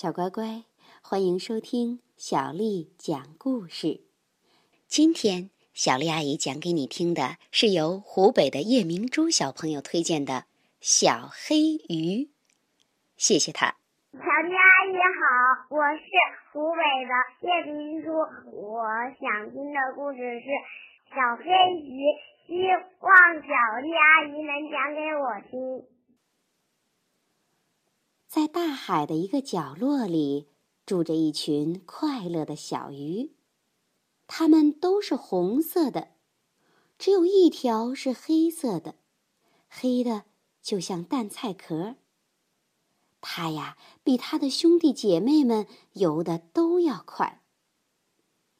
小乖乖，欢迎收听小丽讲故事。今天，小丽阿姨讲给你听的是由湖北的叶明珠小朋友推荐的《小黑鱼》。谢谢他。小丽阿姨好，我是湖北的叶明珠，我想听的故事是《小黑鱼》，希望小丽阿姨能讲给我听。在大海的一个角落里，住着一群快乐的小鱼，它们都是红色的，只有一条是黑色的，黑的就像蛋菜壳。它呀，比它的兄弟姐妹们游的都要快。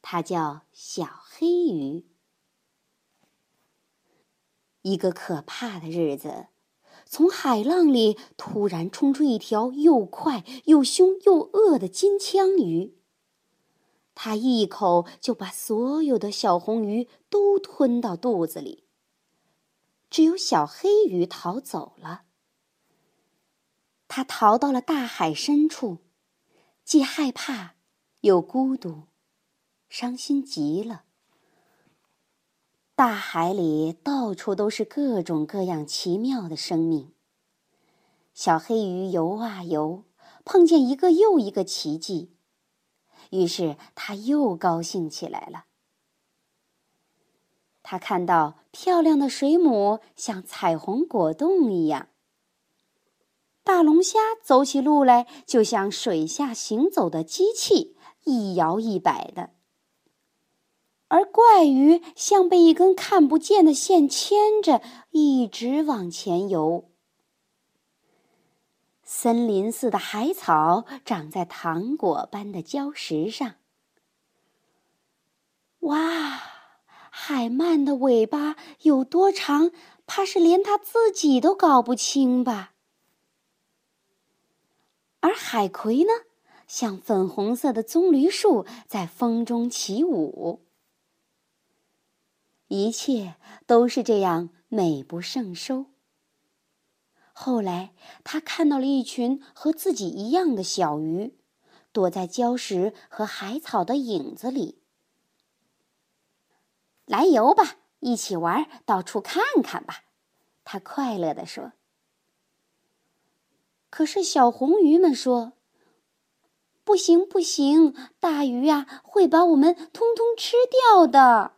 它叫小黑鱼。一个可怕的日子。从海浪里突然冲出一条又快又凶又恶的金枪鱼。它一口就把所有的小红鱼都吞到肚子里。只有小黑鱼逃走了。它逃到了大海深处，既害怕又孤独，伤心极了。大海里到处都是各种各样奇妙的生命。小黑鱼游啊游，碰见一个又一个奇迹，于是它又高兴起来了。它看到漂亮的水母像彩虹果冻一样，大龙虾走起路来就像水下行走的机器，一摇一摆的。而怪鱼像被一根看不见的线牵着，一直往前游。森林似的海草长在糖果般的礁石上。哇，海鳗的尾巴有多长，怕是连它自己都搞不清吧？而海葵呢，像粉红色的棕榈树，在风中起舞。一切都是这样美不胜收。后来，他看到了一群和自己一样的小鱼，躲在礁石和海草的影子里。来游吧，一起玩，到处看看吧，他快乐地说。可是小红鱼们说：“不行，不行，大鱼呀，会把我们通通吃掉的。”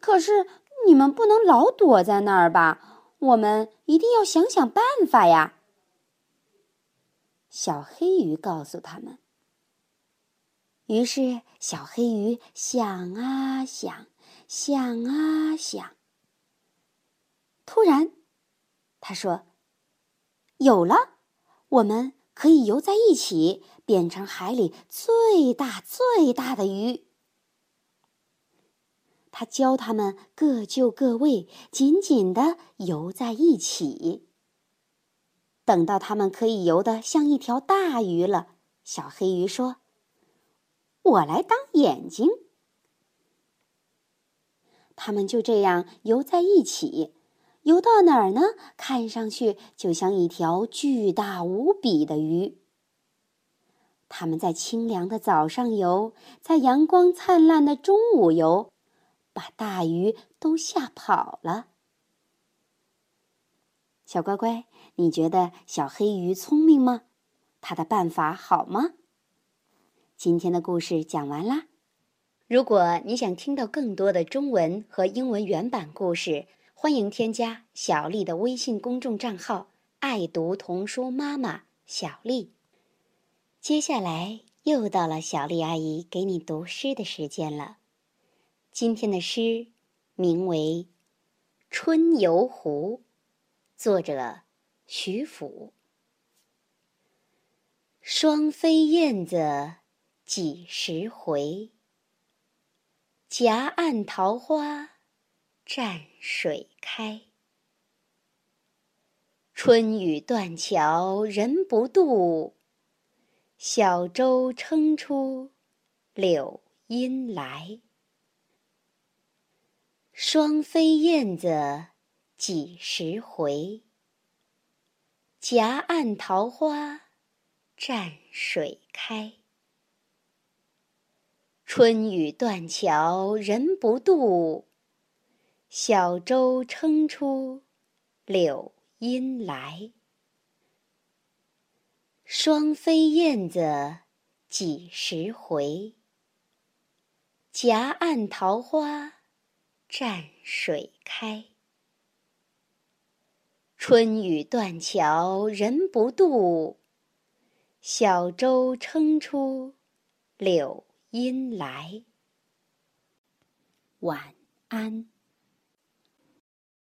可是你们不能老躲在那儿吧？我们一定要想想办法呀！小黑鱼告诉他们。于是小黑鱼想啊想，想啊想。突然，他说：“有了，我们可以游在一起，变成海里最大最大的鱼。”他教他们各就各位，紧紧地游在一起。等到他们可以游得像一条大鱼了，小黑鱼说：“我来当眼睛。”他们就这样游在一起，游到哪儿呢？看上去就像一条巨大无比的鱼。他们在清凉的早上游，在阳光灿烂的中午游。把大鱼都吓跑了。小乖乖，你觉得小黑鱼聪明吗？它的办法好吗？今天的故事讲完啦。如果你想听到更多的中文和英文原版故事，欢迎添加小丽的微信公众账号“爱读童书妈妈小丽”。接下来又到了小丽阿姨给你读诗的时间了。今天的诗名为《春游湖》，作者徐甫。双飞燕子几时回？夹岸桃花蘸水开。春雨断桥人不渡，小舟撑出柳阴来。双飞燕子几时回？夹岸桃花蘸水开。春雨断桥人不渡，小舟撑出柳阴来。双飞燕子几时回？夹岸桃花蘸水开。春雨断桥人不渡，小舟撑出柳阴来。晚安。